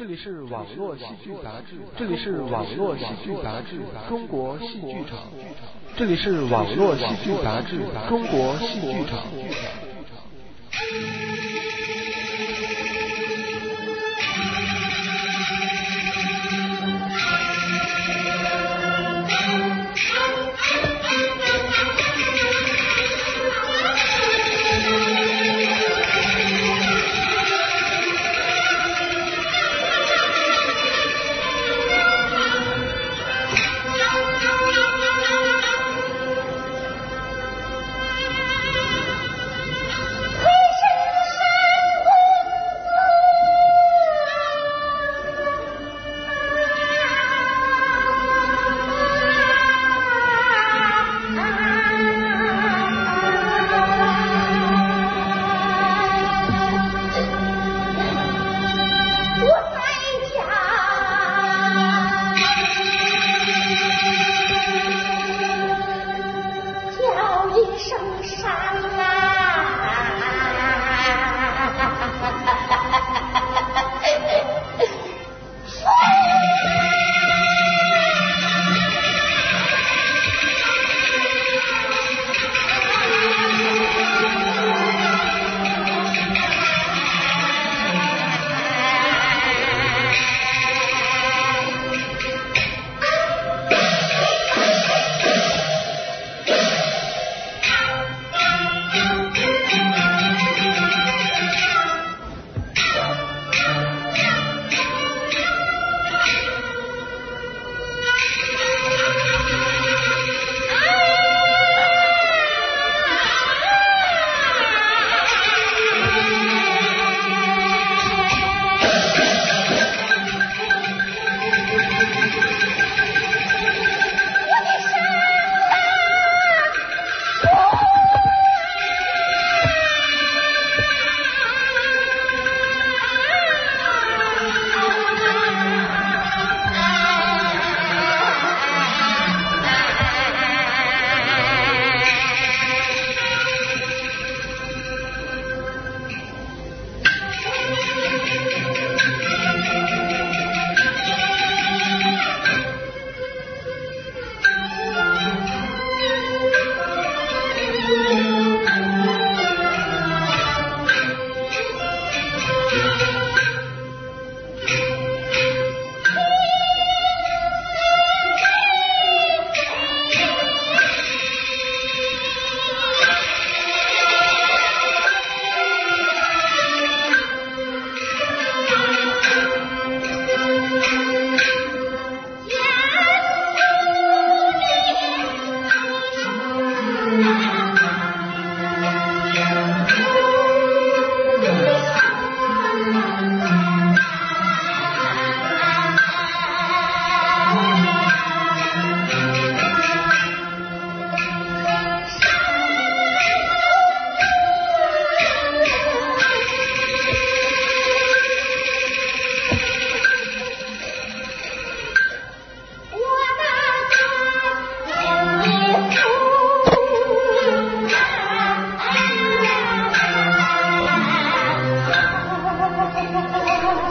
这里是网络戏剧杂志，这里是网络戏剧杂志《中国戏剧场》，这里是网络戏剧杂志《中国戏剧场》。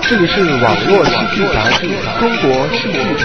这里是网络喜剧杂志《中国戏剧》。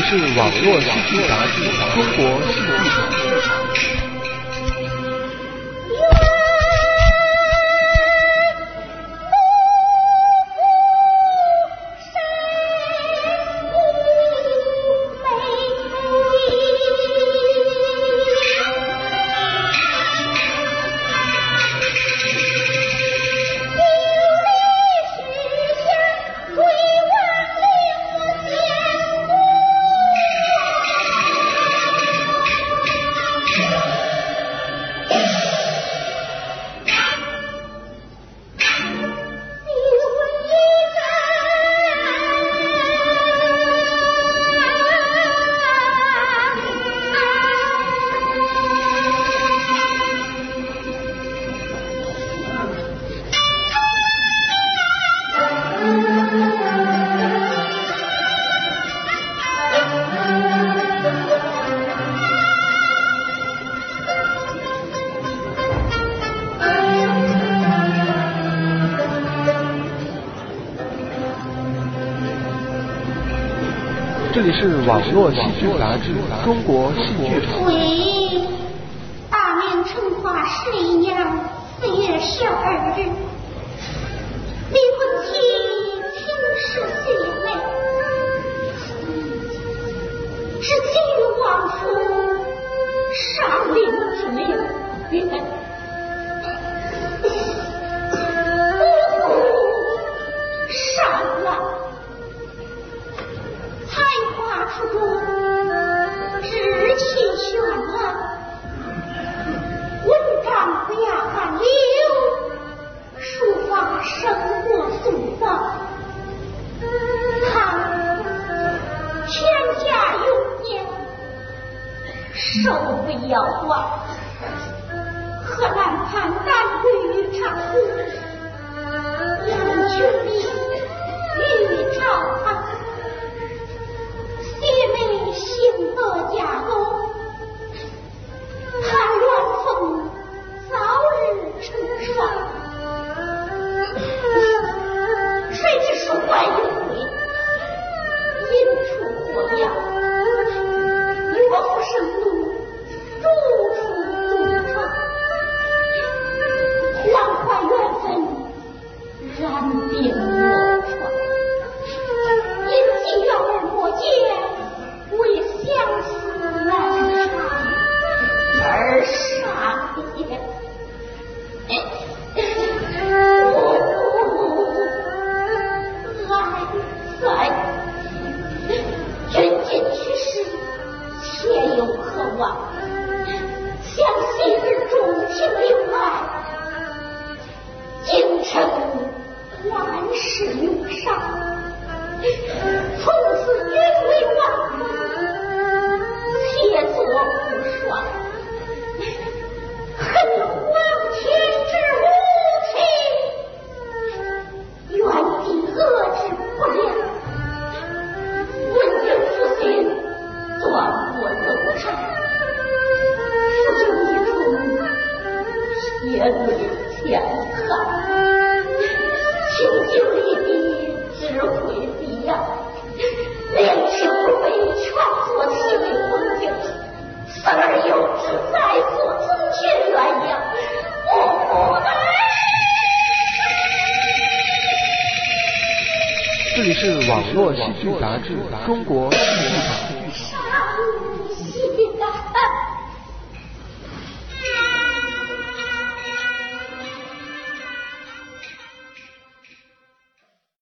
是网络戏剧杂志《中国戏剧场》。是网络戏剧杂志《中国戏剧场》。为大明成化十一年四月十二日，不要断，河南潘丹归长湖，杨群里玉朝堂，姐妹幸得家公，盼元凤早日成双，是网络喜剧杂志《中国喜剧场》。